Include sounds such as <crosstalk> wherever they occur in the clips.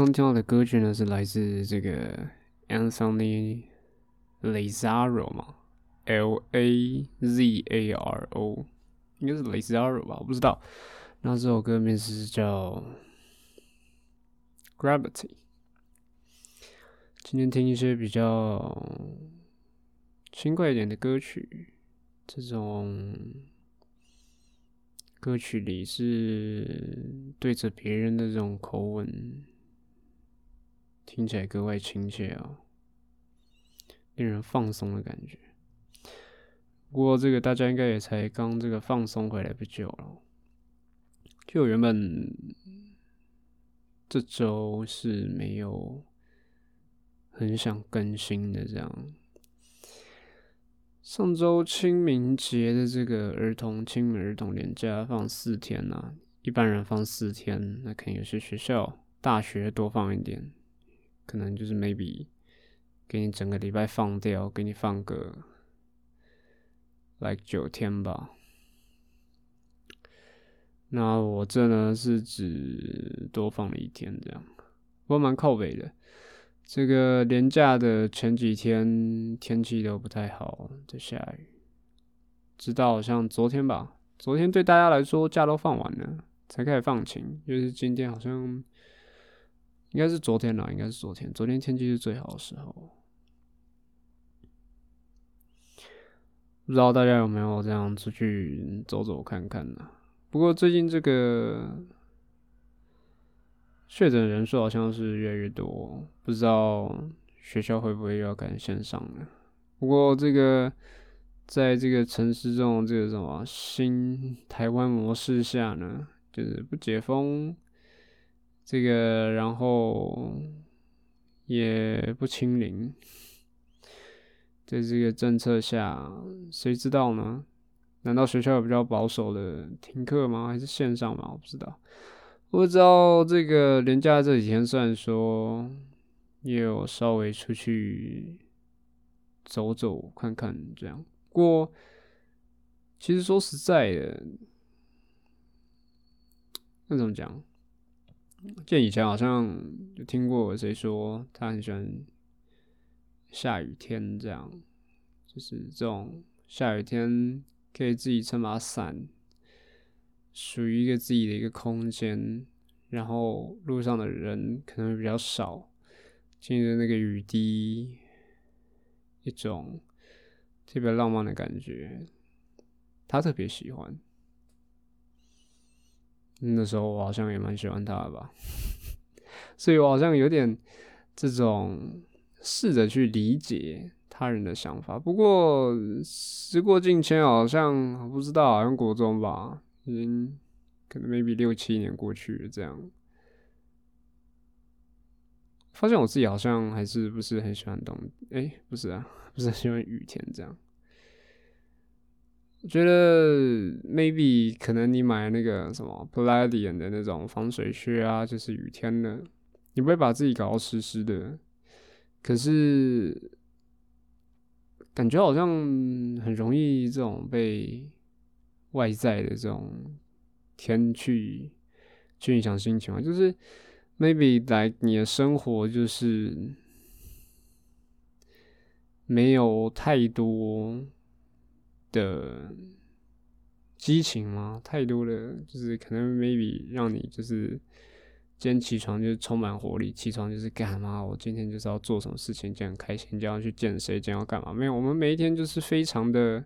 刚听到的歌曲呢，是来自这个 Anthony Lazaro 嘛，L A Z A R O，应该是 Lazaro 吧，我不知道。那这首歌名字是叫 Gravity。今天听一些比较轻快一点的歌曲，这种歌曲里是对着别人的这种口吻。听起来格外亲切啊，令人放松的感觉。不过这个大家应该也才刚这个放松回来不久了。就原本这周是没有很想更新的，这样。上周清明节的这个儿童清明儿童连假放四天呐，一般人放四天，那肯定有些学校大学多放一点。可能就是 maybe 给你整个礼拜放掉，给你放个 like 九天吧。那我这呢是只多放了一天，这样，不过蛮靠北的。这个年假的前几天天气都不太好，在下雨，直到好像昨天吧，昨天对大家来说假都放完了，才开始放晴，就是今天好像应该是昨天啦，应该是昨天，昨天天气是最好的时候。不知道大家有没有这样出去走走看看呢？不过最近这个确诊人数好像是越来越多，不知道学校会不会又要改线上了。不过这个在这个城市中这个什么新台湾模式下呢，就是不解封，这个然后也不清零。在这个政策下，谁知道呢？难道学校有比较保守的停课吗？还是线上吗？我不知道。我知道这个连假这几天，虽然说也有稍微出去走走看看这样，不过其实说实在的，那怎么讲？见以前好像有听过谁说他很喜欢。下雨天这样，就是这种下雨天可以自己撑把伞，属于一个自己的一个空间，然后路上的人可能会比较少，听着那个雨滴，一种特别浪漫的感觉，他特别喜欢。那时候我好像也蛮喜欢他的吧，<laughs> 所以我好像有点这种。试着去理解他人的想法，不过时过境迁，好像不知道，好像国中吧，已经可能 maybe 六七年过去，这样，发现我自己好像还是不是很喜欢冬，哎，不是啊，<laughs> 不是很喜欢雨天这样。我觉得 maybe 可能你买那个什么 Palladium 的那种防水靴啊，就是雨天的，你不会把自己搞到湿湿的。可是，感觉好像很容易这种被外在的这种天气去影响心情啊。就是 maybe 来你的生活就是没有太多的激情吗？太多的，就是可能 maybe 让你就是。今天起床就是充满活力，起床就是干嘛？我今天就是要做什么事情，今天很开心，就要去见谁，今天要干嘛？没有，我们每一天就是非常的、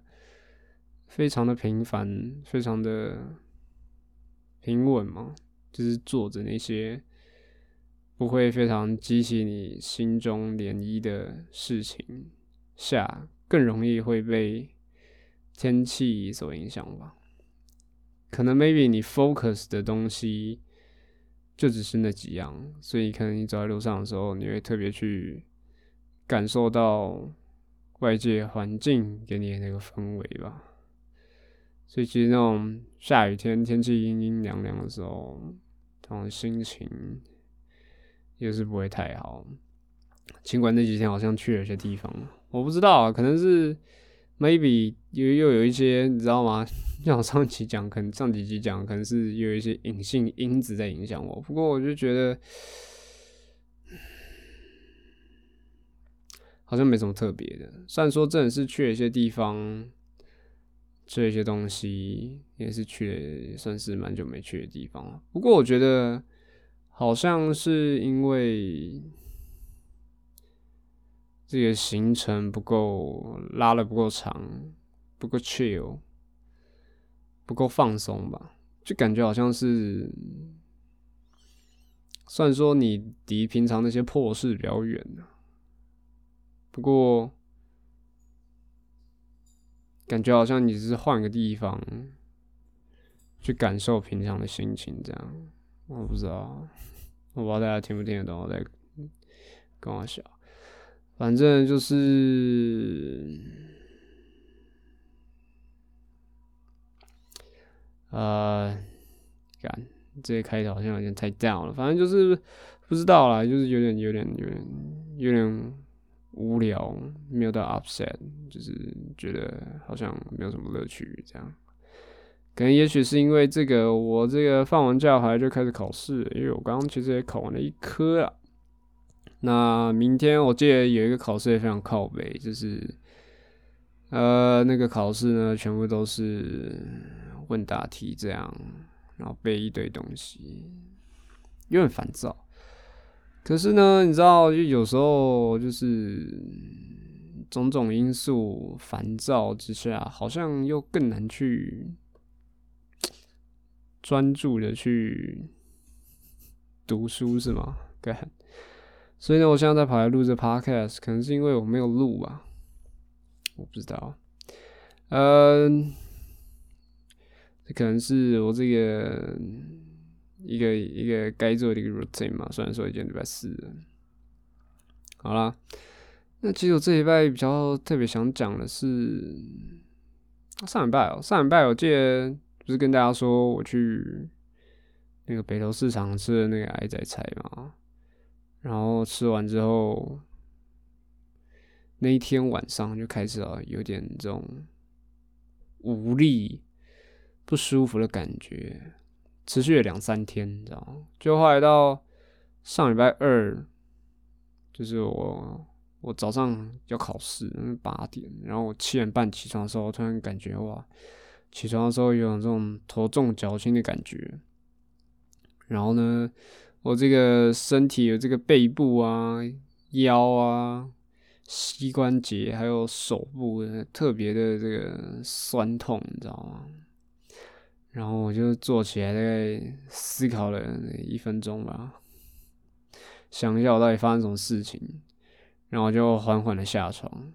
非常的平凡，非常的平稳嘛，就是做着那些不会非常激起你心中涟漪的事情下，更容易会被天气所影响吧。可能 maybe 你 focus 的东西就只是那几样，所以可能你走在路上的时候，你会特别去感受到外界环境给你的那个氛围吧。所以其实那种下雨天，天气阴阴凉凉的时候，这种心情也是不会太好。尽管那几天好像去了一些地方，我不知道，可能是 maybe 又又有一些你知道吗？<laughs> 像上期讲，可能上几集讲，可能是有一些隐性因子在影响我。不过我就觉得 <sighs> 好像没什么特别的。虽然说真的是去了一些地方。吃了一些东西也是去了，算是蛮久没去的地方了。不过我觉得好像是因为自己的行程不够拉的不够长，不够 chill，不够放松吧？就感觉好像是，虽然说你离平常那些破事比较远不过。感觉好像你只是换个地方去感受平常的心情，这样我不知道，我不知道大家听不听得懂我在跟我笑。反正就是，呃，干这开头好像有点太 down 了。反正就是不知道啦，就是有点、有点、有点、有点。无聊，没有到 upset，就是觉得好像没有什么乐趣这样。可能也许是因为这个，我这个放完假回来就开始考试，因为我刚刚其实也考完了一科啊。那明天我记得有一个考试也非常靠背，就是呃那个考试呢，全部都是问答题这样，然后背一堆东西，有点烦躁。可是呢，你知道，就有时候就是种种因素烦躁之下，好像又更难去专注的去读书，是吗？<laughs> 对。所以呢，我现在在跑来录这 podcast，可能是因为我没有录吧，我不知道。嗯，这可能是我这个。一个一个该做的一个 routine 嘛，虽然说已经礼拜四了，好啦，那其实我这礼拜比较特别想讲的是上礼拜哦，上礼拜我记得不是跟大家说我去那个北投市场吃的那个矮仔菜嘛，然后吃完之后那一天晚上就开始啊有点这种无力、不舒服的感觉。持续了两三天，你知道吗？就后来到上礼拜二，就是我我早上要考试，八点，然后我七点半起床的时候，突然感觉哇，起床的时候有种这种头重脚轻的感觉。然后呢，我这个身体有这个背部啊、腰啊、膝关节还有手部特别的这个酸痛，你知道吗？然后我就坐起来，大概思考了一分钟吧，想一下我到底发生什么事情，然后就缓缓的下床。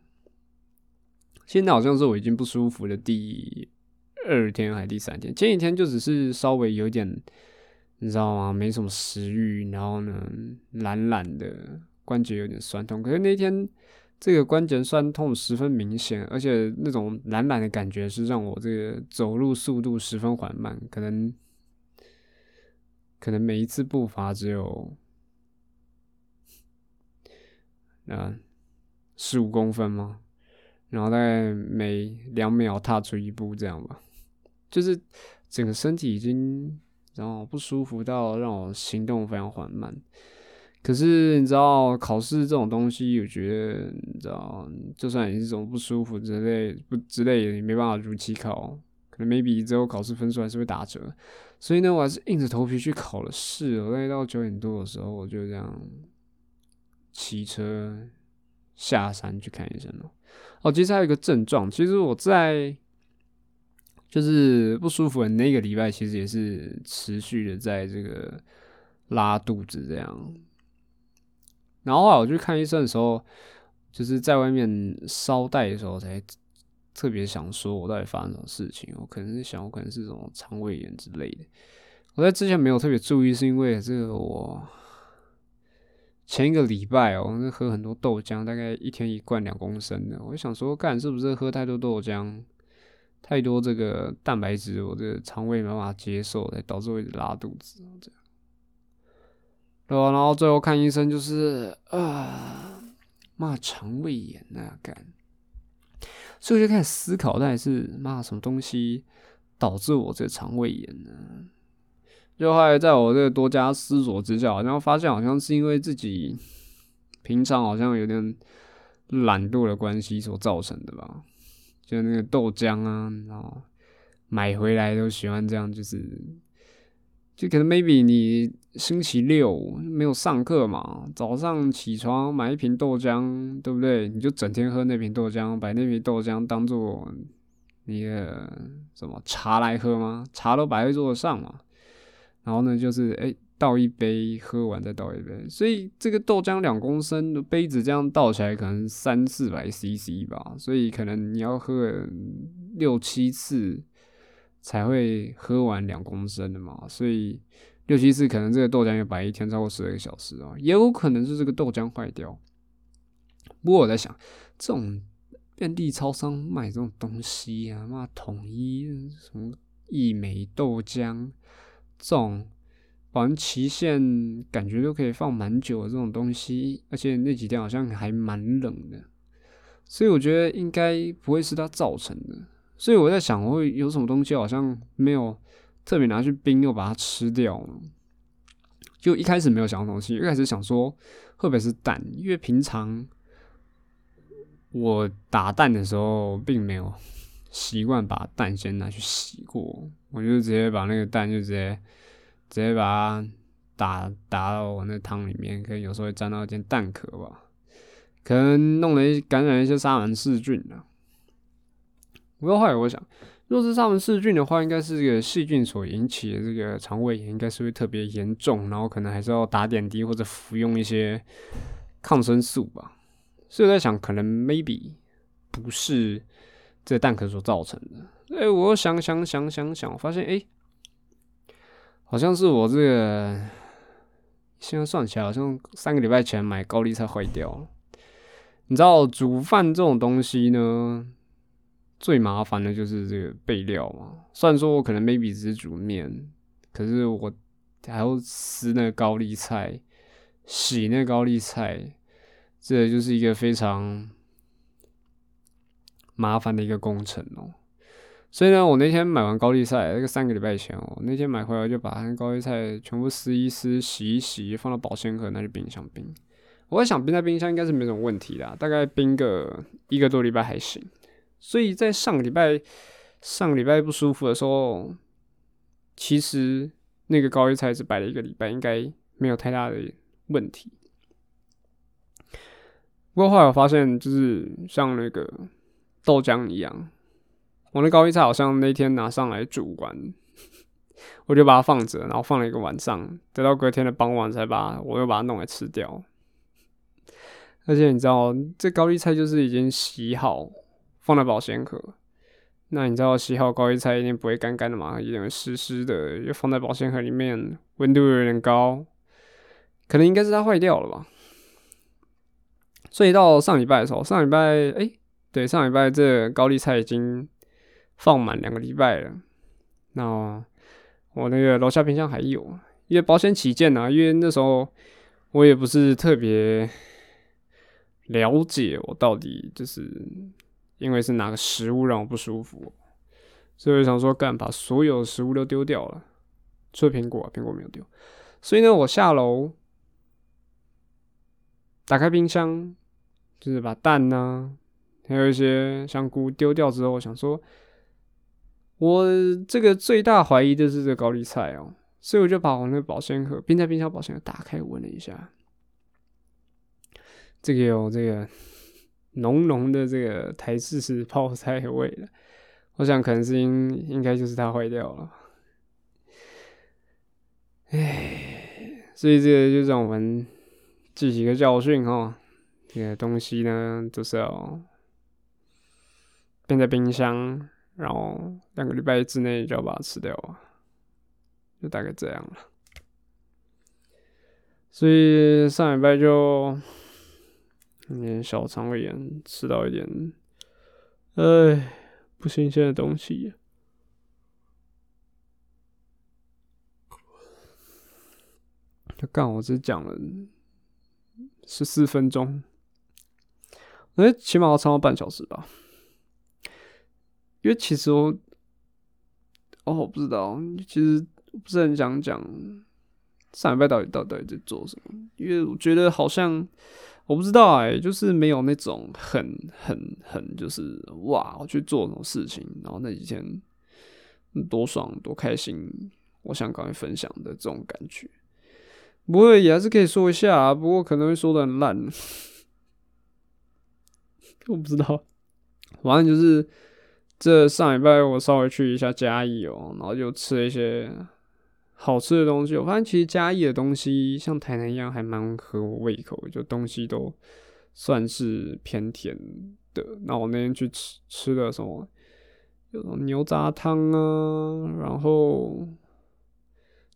现在好像是我已经不舒服的第二天还是第三天，前几天就只是稍微有点，你知道吗？没什么食欲，然后呢懒懒的，关节有点酸痛。可是那天。这个关节酸痛十分明显，而且那种懒懒的感觉是让我这个走路速度十分缓慢，可能可能每一次步伐只有啊十五公分吗？然后大概每两秒踏出一步这样吧，就是整个身体已经然后不舒服到让我行动非常缓慢。可是你知道考试这种东西，我觉得你知道，就算你是种不舒服之类不之类的，你没办法如期考，可能 maybe 之后考试分数还是会打折。所以呢，我还是硬着头皮去考了试。我大概到九点多的时候，我就这样骑车下山去看医生了。哦，其实还有一个症状，其实我在就是不舒服的那个礼拜，其实也是持续的在这个拉肚子这样。然后后来我去看医生的时候，就是在外面捎带的时候，才特别想说我到底发生什么事情。我可能是想，我可能是什么肠胃炎之类的。我在之前没有特别注意，是因为这个我前一个礼拜哦，喝很多豆浆，大概一天一罐两公升的。我就想说，干是不是喝太多豆浆，太多这个蛋白质，我这个肠胃没办法接受，才导致我一直拉肚子这样。对吧？然后最后看医生就是啊，骂肠胃炎啊，干。所以我就开始思考，到底是骂什么东西导致我这肠胃炎呢？就后来在我这个多加思索之下，然后发现好像是因为自己平常好像有点懒惰的关系所造成的吧。就那个豆浆啊，然后买回来都喜欢这样，就是。就可能 maybe 你星期六没有上课嘛，早上起床买一瓶豆浆，对不对？你就整天喝那瓶豆浆，把那瓶豆浆当做你的什么茶来喝吗？茶都摆在桌子上嘛。然后呢，就是哎倒一杯，喝完再倒一杯。所以这个豆浆两公升的杯子这样倒起来可能三四百 CC 吧。所以可能你要喝六七次。才会喝完两公升的嘛，所以六七次可能这个豆浆要摆一天超过十二个小时啊，也有可能是这个豆浆坏掉。不过我在想，这种遍地超商卖这种东西啊，妈统一什么一美豆浆这种保存期限感觉都可以放蛮久的这种东西，而且那几天好像还蛮冷的，所以我觉得应该不会是它造成的。所以我在想，会有什么东西好像没有特别拿去冰，又把它吃掉了。就一开始没有想到东西，一开始想说会不会是蛋，因为平常我打蛋的时候并没有 <laughs> 习惯把蛋先拿去洗过，我就直接把那个蛋就直接直接把它打打到我那汤里面，可能有时候会沾到一点蛋壳吧，可能弄了一感染一些沙门氏菌了。不过后来我想，若是沙门氏菌的话，应该是这个细菌所引起的这个肠胃炎，应该是会特别严重，然后可能还是要打点滴或者服用一些抗生素吧。所以我在想，可能 maybe 不是这蛋壳所造成的。哎，我想想想想想，发现哎，好像是我这个现在算起来，好像三个礼拜前买高丽菜坏掉了。你知道煮饭这种东西呢？最麻烦的就是这个备料嘛。虽然说我可能 maybe 只是煮面，可是我还要撕那个高丽菜，洗那个高丽菜，这就是一个非常麻烦的一个工程哦。所以呢，我那天买完高丽菜，那个三个礼拜前哦，那天买回来就把那高丽菜全部撕一撕、洗一洗，放到保鲜盒拿去冰箱冰。我在想冰在冰箱应该是没什么问题的，大概冰个一个多礼拜还行。所以在上个礼拜，上个礼拜不舒服的时候，其实那个高丽菜只摆了一个礼拜，应该没有太大的问题。不过后来我发现，就是像那个豆浆一样，我那高丽菜好像那天拿上来煮完，<laughs> 我就把它放着，然后放了一个晚上，等到隔天的傍晚才把我又把它弄来吃掉。而且你知道，这高丽菜就是已经洗好。放在保鲜盒，那你知道洗好高丽菜一定不会干干的嘛，一定会湿湿的。又放在保鲜盒里面，温度有点高，可能应该是它坏掉了吧。所以到上礼拜的时候，上礼拜哎，对，上礼拜这高丽菜已经放满两个礼拜了。那我那个楼下冰箱还有，因为保险起见啊，因为那时候我也不是特别了解我到底就是。因为是哪个食物让我不舒服，所以我想说，干把所有食物都丢掉了，除了苹果，苹果没有丢。所以呢，我下楼打开冰箱，就是把蛋呢，还有一些香菇丢掉之后，我想说，我这个最大怀疑就是这高丽菜哦，所以我就把我那个保鲜盒冰在冰箱保鲜盒打开闻了一下，这个有这个。浓浓的这个台式式泡菜味了，我想可能是应应该就是它坏掉了，唉，所以这个就让我们记几个教训哈。这个东西呢，就是要冰在冰箱，然后两个礼拜之内就要把它吃掉啊，就大概这样了。所以上礼拜就有点小肠胃炎，吃到一点，哎，不新鲜的东西。就刚好只讲了十四分钟，哎，起码要超过半小时吧。因为其实我，哦，我不知道，其实不是很想讲上礼拜到底到底在做什么，因为我觉得好像我不知道哎，就是没有那种很很很就是哇，我去做什么事情，然后那几天多爽多开心，我想赶快分享的这种感觉。不过也还是可以说一下，不过可能会说的很烂，<laughs> 我不知道。反正就是这上礼拜我稍微去一下嘉义哦，然后就吃了一些好吃的东西。我发现其实嘉义的东西像台南一样，还蛮合我胃口，就东西都算是偏甜的。那我那天去吃吃了什么，有什么牛杂汤啊，然后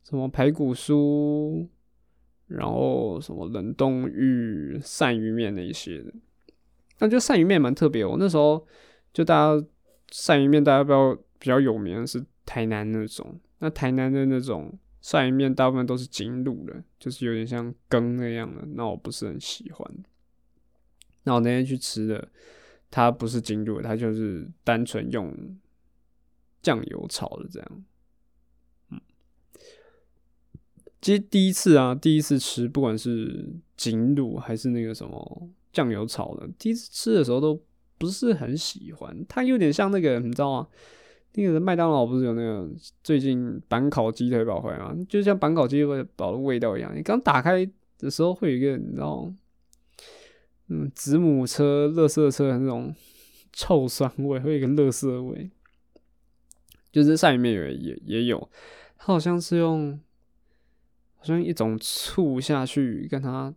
什么排骨酥。然后什么冷冻鱼、鳝鱼面那一些的，那就鳝鱼面蛮特别。我那时候就大家鳝鱼面，大家比较比较有名的是台南那种。那台南的那种鳝鱼面，大部分都是精卤的，就是有点像羹那样的。那我不是很喜欢。那我那天去吃的，它不是精卤，它就是单纯用酱油炒的这样。嗯其实第一次啊，第一次吃，不管是锦卤还是那个什么酱油炒的，第一次吃的时候都不是很喜欢。它有点像那个，你知道吗？那个麦当劳不是有那个最近板烤鸡腿堡回来吗？就像板烤鸡腿堡的味道一样。你刚打开的时候会有一个，你知道，嗯，子母车、乐色车的那种臭酸味，会有一个乐色味。就是上面有也也有，它好像是用。好像一种醋下去跟它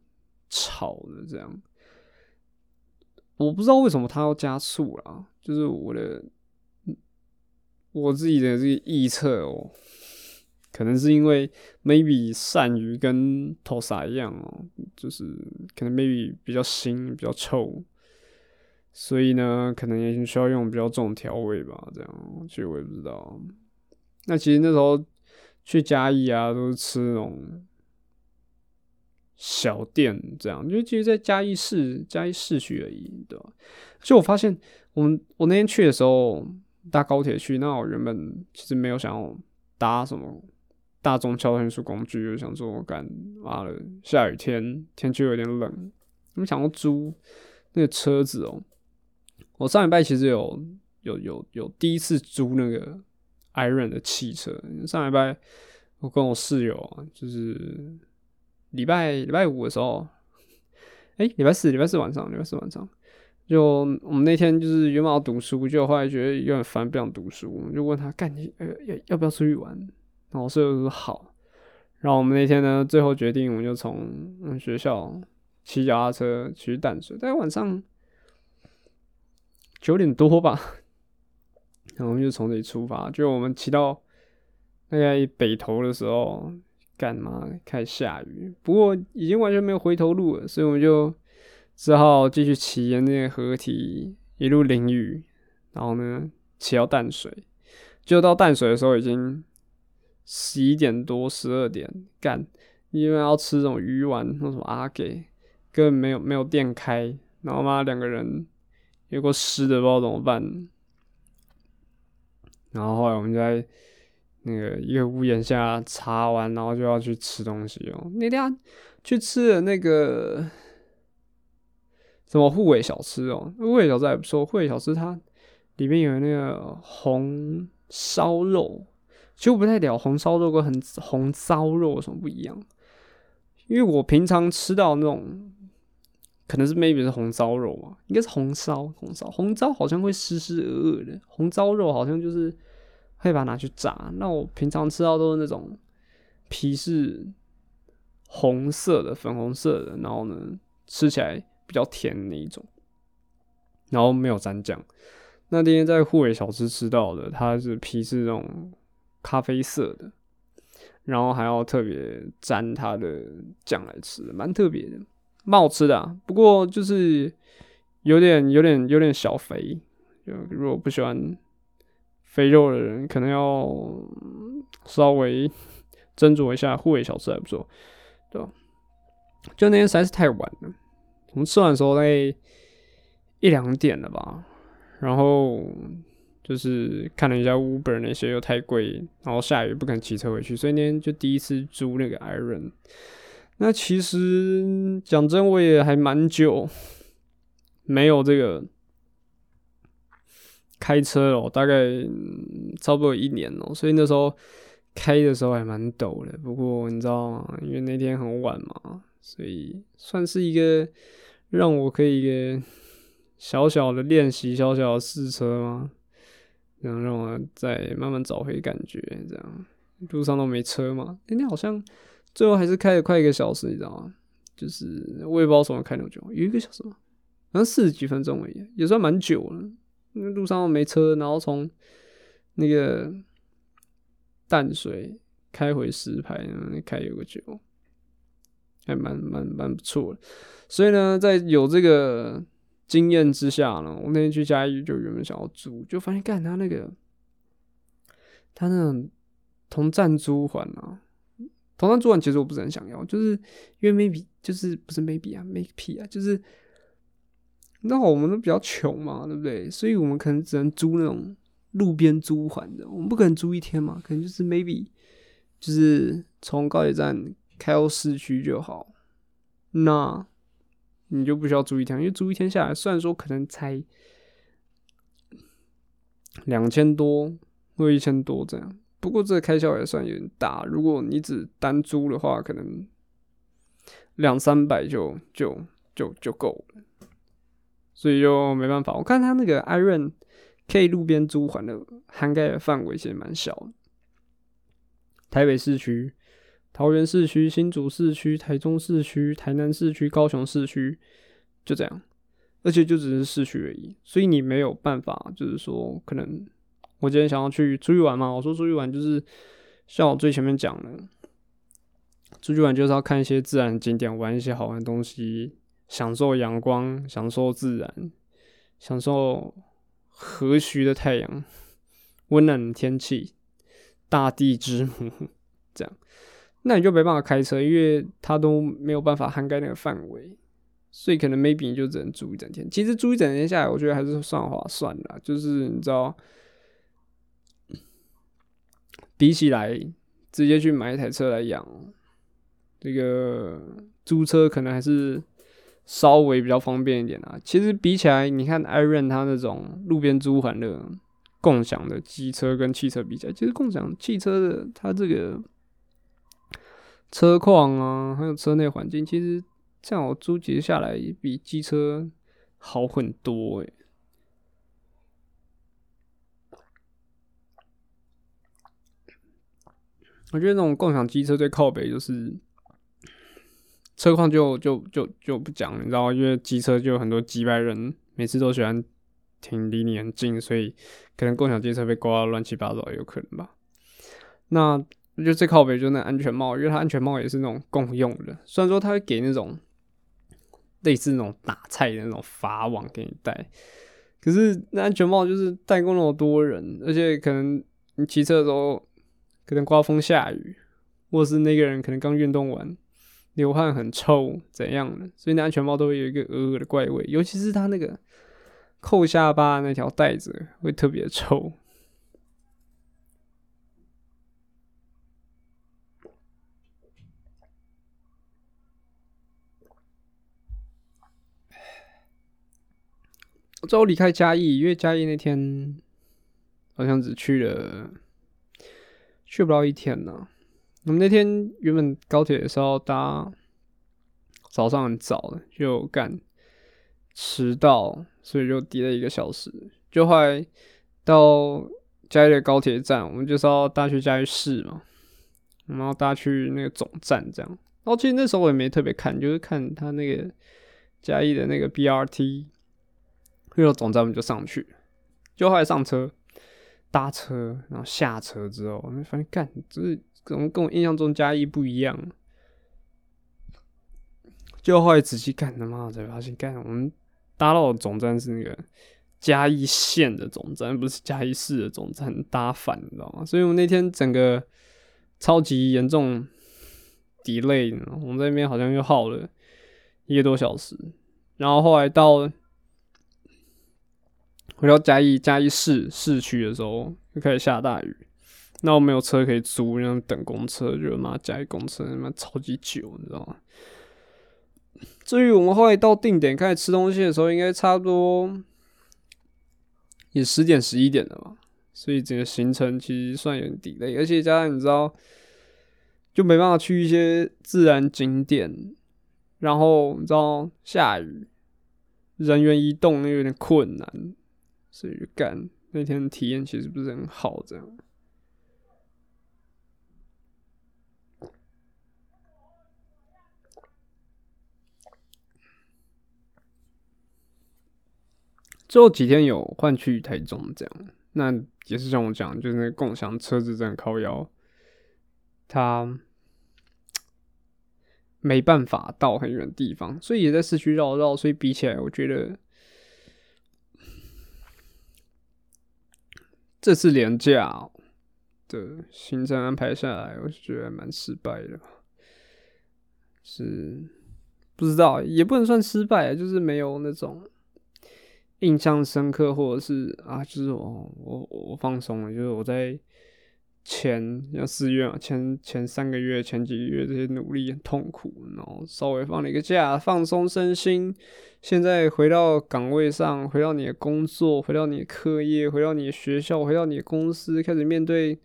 炒的这样，我不知道为什么他要加醋啦，就是我的我自己的这个臆测哦，可能是因为 maybe 鳝鱼跟 Tosa 一样哦，就是可能 maybe 比较腥比较臭，所以呢，可能也需要用比较重调味吧，这样，其实我也不知道。那其实那时候。去嘉义啊，都是吃那种小店，这样，因为其实，在嘉义市，嘉义市区而已，对吧？就我发现，我们我那天去的时候搭高铁去，那我原本其实没有想要搭什么大众交通运输工具，就想说，我干妈的，下雨天，天气有点冷，我们想要租那个车子哦。我上礼拜其实有有有有第一次租那个。Iron 的汽车，上礼拜我跟我室友啊，就是礼拜礼拜五的时候，哎，礼拜四礼拜四晚上，礼拜四晚上，就我们那天就是原本要读书，就后来觉得有点烦，不想读书，就问他干你呃要要不要出去玩？然后室友说好。然后我们那天呢，最后决定，我们就从学校骑脚踏车去淡水，大概晚上九点多吧。然后我们就从这里出发，就我们骑到大概北头的时候，干嘛开始下雨？不过已经完全没有回头路了，所以我们就只好继续骑沿那个河堤一路淋雨，然后呢骑到淡水。就到淡水的时候已经十一点多、十二点，干，因为要吃这种鱼丸，那什么阿给，根本没有没有店开，然后妈两个人有个湿的，不知道怎么办。然后后来我们就在那个一个屋檐下查完，然后就要去吃东西哦。那天去吃了那个什么护卫小吃哦，护卫小吃还不错。护卫小吃它里面有那个红烧肉，其实我不太了红烧肉跟很红烧肉有什么不一样，因为我平常吃到那种可能是 maybe 是红烧肉嘛，应该是红烧红烧红烧好像会湿湿鹅鹅的，红烧肉好像就是。可以把它拿去炸。那我平常吃到都是那种皮是红色的、粉红色的，然后呢吃起来比较甜的那一种，然后没有蘸酱。那天在护卫小吃吃到的，它是皮是那种咖啡色的，然后还要特别沾它的酱来吃，蛮特别的，蛮好吃的。不过就是有点、有点、有点小肥，就如果不喜欢肥肉的人，可能要稍微斟酌一下。护卫小吃还不错，对吧？就那天实在是太晚了，我们吃完的时候大概一两点了吧。然后就是看了一下 Uber 那些又太贵，然后下雨不肯骑车回去，所以那天就第一次租那个 Iron。那其实讲真，我也还蛮久没有这个开车哦，大概差不多一年了，所以那时候开的时候还蛮抖的。不过你知道吗？因为那天很晚嘛，所以算是一个让我可以。小小的练习，小小的试车嘛，然后让我再慢慢找回感觉。这样路上都没车嘛？今天好像最后还是开了快一个小时，你知道吗？就是我也不知道怎么开那么久，有一个小时吗？好像四十几分钟而已，也算蛮久了。因为路上没车，然后从那个淡水开回石牌，开有个久，还蛮蛮蛮不错的。所以呢，在有这个。经验之下呢，我那天去嘉义就原本想要租，就发现干他那个，他那种同站租还啊，同站租还其实我不是很想要，就是因为 maybe 就是不是 maybe 啊，make p 啊，就是那我们都比较穷嘛，对不对？所以我们可能只能租那种路边租还的，我们不可能租一天嘛，可能就是 maybe 就是从高铁站开到市区就好，那。你就不需要租一天，因为租一天下来，虽然说可能才两千多或一千多这样，不过这个开销也算有点大。如果你只单租的话，可能两三百就就就就够了，所以就没办法。我看他那个 Iron 可以路边租还的涵盖的范围其实蛮小，台北市区。桃园市区、新竹市区、台中市区、台南市区、高雄市区，就这样，而且就只是市区而已，所以你没有办法，就是说，可能我今天想要去出去玩嘛，我说出去玩就是像我最前面讲的，出去玩就是要看一些自然景点，玩一些好玩的东西，享受阳光，享受自然，享受和煦的太阳，温暖的天气，大地之母，这样。那你就没办法开车，因为它都没有办法涵盖那个范围，所以可能 maybe 你就只能租一整天。其实租一整天下来，我觉得还是算划算的。就是你知道，比起来直接去买一台车来养，这个租车可能还是稍微比较方便一点啊。其实比起来，你看 Iron 它那种路边租还的共享的机车跟汽车比起来，其实共享汽车的它这个。车况啊，还有车内环境，其实这样我租其实下来比机车好很多诶。我觉得那种共享机车最靠北就是车况就就就就不讲，你知道因为机车就有很多几百人，每次都喜欢停离你很近，所以可能共享机车被刮到乱七八糟有可能吧。那。我觉得最靠北就是那安全帽，因为它安全帽也是那种共用的。虽然说它会给那种类似那种打菜的那种法网给你戴，可是那安全帽就是戴过那么多人，而且可能你骑车的时候可能刮风下雨，或是那个人可能刚运动完流汗很臭怎样的，所以那安全帽都会有一个鹅鹅的怪味，尤其是它那个扣下巴那条带子会特别臭。<sighs> 最后离开嘉义，因为嘉义那天好像只去了去不到一天呢。我们那天原本高铁是要搭早上很早的，就赶迟到，所以就低了一个小时。就后来到嘉义的高铁站，我们就是要搭去嘉义市嘛，然后搭去那个总站这样。然后其实那时候我也没特别看，就是看他那个嘉义的那个 BRT，遇到总站我们就上去，就后来上车搭车，然后下车之后，我们发现干，就是可能跟我印象中嘉义不一样。就后来仔细看，他妈才发现，干我们搭到的总站是那个嘉义县的总站，不是嘉义市的总站，搭反，你知道吗？所以我们那天整个超级严重 delay，我们在那边好像又耗了一个多小时，然后后来到回到嘉义嘉义市市区的时候，就开始下大雨，那我没有车可以租，然后等公车，就妈加一公车他妈超级久，你知道吗？至于我们后来到定点开始吃东西的时候，应该差不多也十点十一点了吧，所以整个行程其实算有点 delay，而且加上你知道，就没办法去一些自然景点，然后你知道下雨，人员移动又有点困难，所以就干那天体验其实不是很好，这样。最后几天有换去台中，这样，那也是像我讲，就是那共享车子真的靠腰，他没办法到很远地方，所以也在市区绕绕，所以比起来，我觉得这次廉价的行程安排下来，我是觉得蛮失败的，是不知道，也不能算失败，就是没有那种。印象深刻，或者是啊，就是我我我放松了，就是我在前像四月啊，前前三个月、前几个月这些努力很痛苦，然后稍微放了一个假，放松身心。现在回到岗位上，回到你的工作，回到你的课业，回到你的学校，回到你的公司，开始面对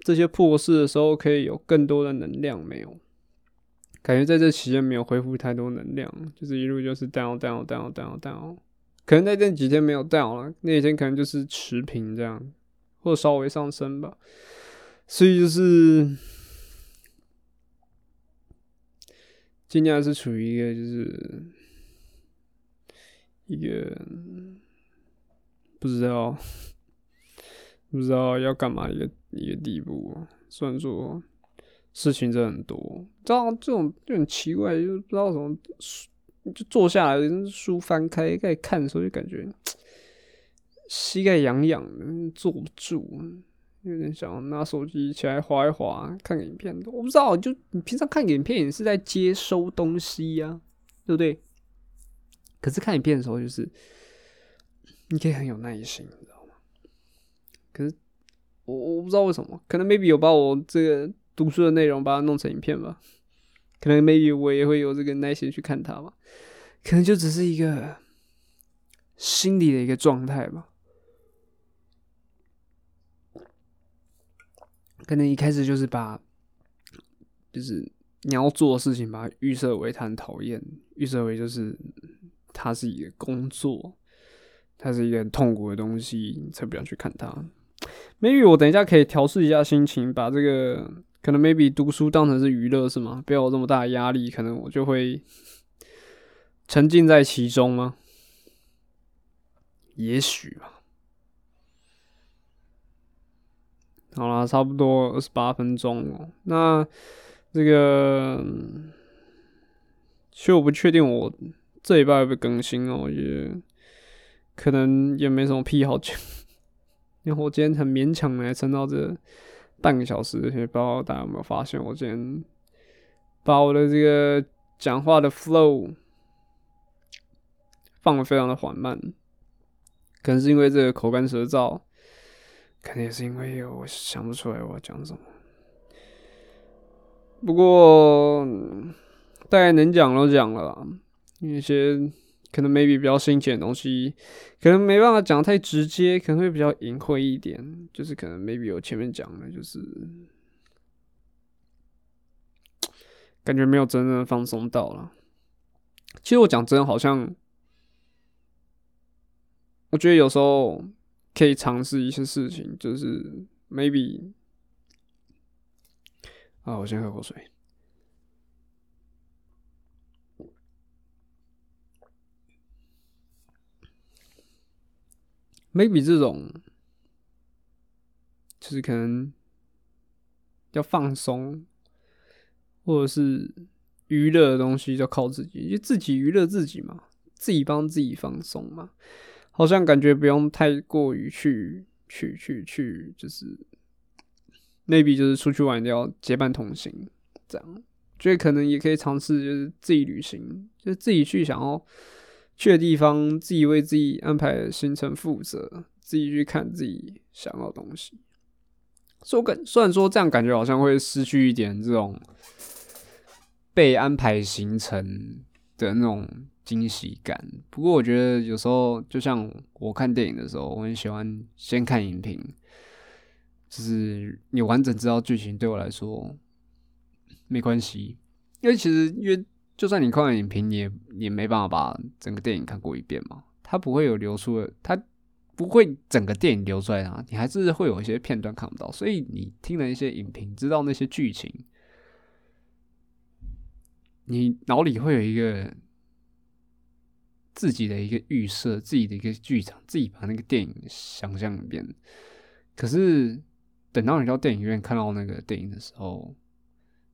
这些破事的时候，可以有更多的能量没有？感觉在这期间没有恢复太多能量，就是一路就是 down down down down down。可能那天几天没有掉了，那几天可能就是持平这样，或稍微上升吧。所以就是今年是处于一个就是一个不知道不知道要干嘛一个一个地步。虽然说事情真的很多，知道这种就很奇怪，就是不知道什么。就坐下来，书翻开开始看的时候，就感觉膝盖痒痒的，坐不住，有点想拿手机起来划一划，看影片。我不知道，就你平常看影片也是在接收东西呀，对不对？可是看影片的时候，就是你可以很有耐心，你知道吗？可是我我不知道为什么，可能 maybe 有把我这个读书的内容把它弄成影片吧。可能 maybe 我也会有这个耐心去看他吧，可能就只是一个心理的一个状态吧。可能一开始就是把，就是你要做的事情，把它预设为他很讨厌，预设为就是他是一个工作，他是一个很痛苦的东西，才不想去看他。maybe 我等一下可以调试一下心情，把这个。可能 maybe 读书当成是娱乐是吗？不要有这么大的压力，可能我就会沉浸在其中吗？也许吧。好了，差不多二十八分钟哦。那这个，其实我不确定我这一拜会不会更新哦，也可能也没什么癖好讲，<laughs> 因为我今天很勉强来撑到这。半个小时，也不知道大家有没有发现，我今天把我的这个讲话的 flow 放的非常的缓慢，可能是因为这个口干舌燥，可能也是因为我想不出来我要讲什么。不过大概能讲都讲了，一些。可能 maybe 比较新鲜的东西，可能没办法讲太直接，可能会比较隐晦一点。就是可能 maybe 我前面讲的，就是感觉没有真正的放松到了。其实我讲真的，好像我觉得有时候可以尝试一些事情，就是 maybe 啊，我先喝口水。Maybe 这种就是可能要放松，或者是娱乐的东西，就靠自己，就自己娱乐自己嘛，自己帮自己放松嘛。好像感觉不用太过于去去去去，就是 maybe 就是出去玩要结伴同行，这样，觉得可能也可以尝试，就是自己旅行，就自己去想要去的地方，自己为自己安排行程负责，自己去看自己想要的东西。说感虽然说这样感觉好像会失去一点这种被安排行程的那种。惊喜感。不过我觉得有时候，就像我看电影的时候，我很喜欢先看影评，就是你完整知道剧情，对我来说没关系。因为其实，因为就算你看完影评，你也也没办法把整个电影看过一遍嘛。它不会有流出的，它不会整个电影流出来啊，你还是会有一些片段看不到。所以你听了一些影评，知道那些剧情，你脑里会有一个。自己的一个预设，自己的一个剧场，自己把那个电影想象一遍。可是等到你到电影院看到那个电影的时候，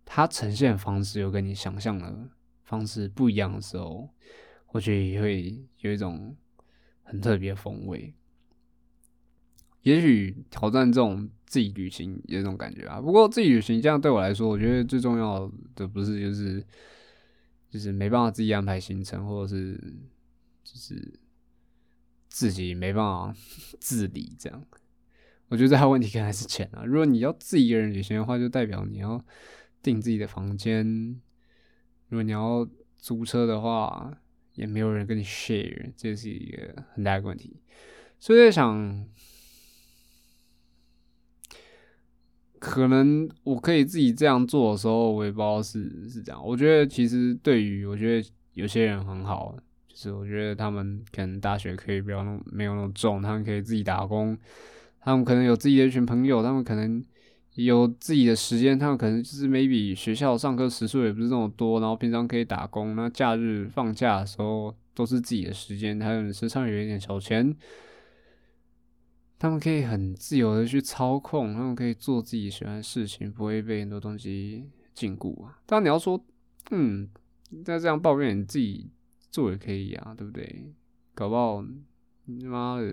它呈现方式又跟你想象的方式不一样的时候，我觉得也会有一种很特别风味。也许挑战这种自己旅行有这种感觉啊。不过自己旅行这样对我来说，我觉得最重要的不是就是就是没办法自己安排行程，或者是。就是自己没办法 <laughs> 自理，这样，我觉得这还问题可能还是钱啊。如果你要自己一个人旅行的话，就代表你要订自己的房间；如果你要租车的话，也没有人跟你 share，这是一个很大的问题。所以在想，可能我可以自己这样做的时候，我也不知道是是这样。我觉得其实对于我觉得有些人很好。就是我觉得他们可能大学可以不要那么没有那么重，他们可以自己打工，他们可能有自己的一群朋友，他们可能有自己的时间，他们可能就是 maybe 学校上课时数也不是那么多，然后平常可以打工，那假日放假的时候都是自己的时间，还有身上有一点小钱，他们可以很自由的去操控，他们可以做自己喜欢的事情，不会被很多东西禁锢啊。当然你要说，嗯，那这样抱怨你自己。做也可以啊，对不对？搞不好你妈的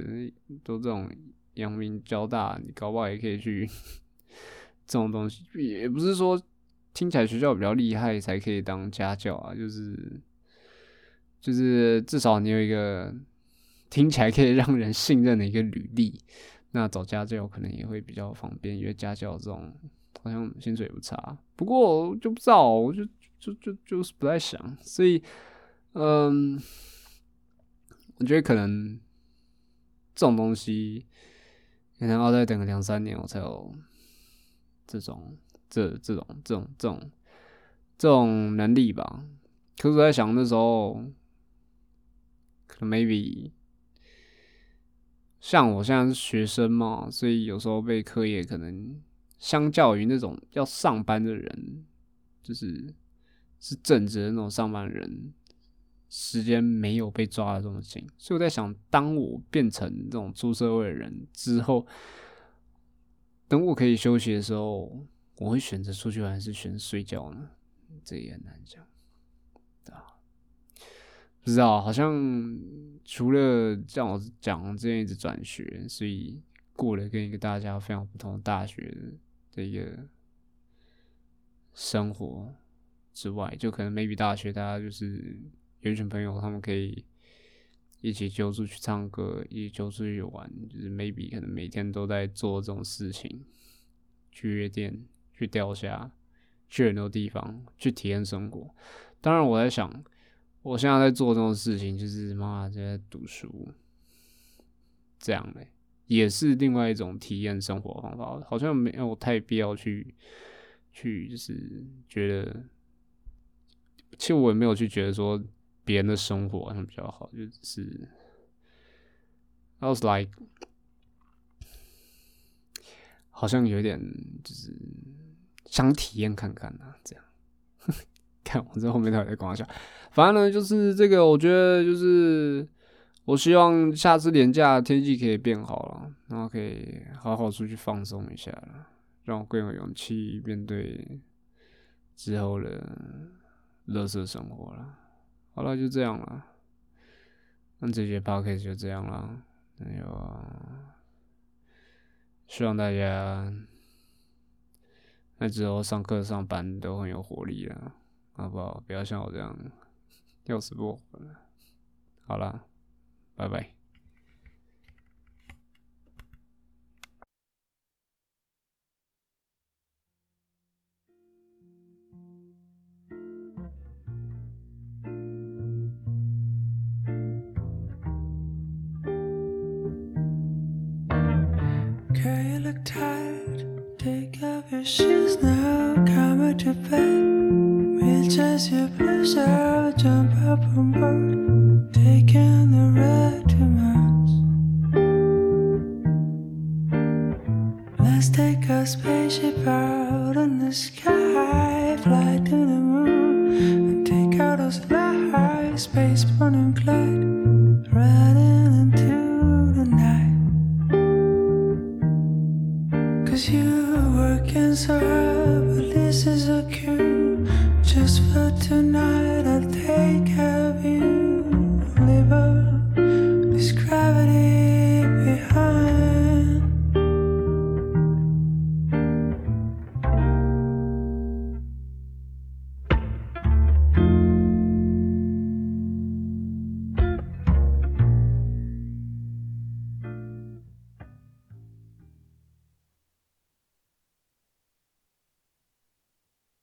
都这种阳明交大，你搞不好也可以去这种东西。也不是说听起来学校比较厉害才可以当家教啊，就是就是至少你有一个听起来可以让人信任的一个履历，那找家教可能也会比较方便，因为家教这种好像薪水也不差。不过就不知道，我就就就就是不太想，所以。嗯，我觉得可能这种东西可能要再等个两三年，我才有这种这这种这种这种这种能力吧。可是我在想那时候，可能 maybe 像我现在是学生嘛，所以有时候备课业可能相较于那种要上班的人，就是是正职的那种上班人。时间没有被抓的这么紧，所以我在想，当我变成这种出社会的人之后，等我可以休息的时候，我会选择出去玩还是选睡觉呢？这也很难讲，对吧？不知道，好像除了像我讲这样一直转学，所以过了跟一个大家非常不同的大学的一个生活之外，就可能 maybe 大学大家就是。有一群朋友，他们可以一起揪出去唱歌，一起揪出去玩，就是 maybe 可能每天都在做这种事情，去夜店，去钓虾，去很多地方，去体验生活。当然，我在想，我现在在做这种事情，就是妈在读书，这样嘞，也是另外一种体验生活方法。好像没有太必要去，去就是觉得，其实我也没有去觉得说。别人的生活好像比较好，就是，I was like，好像有点就是想体验看看啊，这样。<laughs> 看我这后面到底在搞笑，反正呢，就是这个，我觉得就是我希望下次年假天气可以变好了，然后可以好好出去放松一下了，让我更有勇气面对之后的乐色生活了。好了，就这样了，那这节 p o d a 就这样了。哎呦，希望大家那之后上课上班都很有活力了，好不好？不要像我这样要死不活的。好了。拜拜。Tired. Take off your shoes now. Come to bed. We'll just your pleasure. Jump up and board.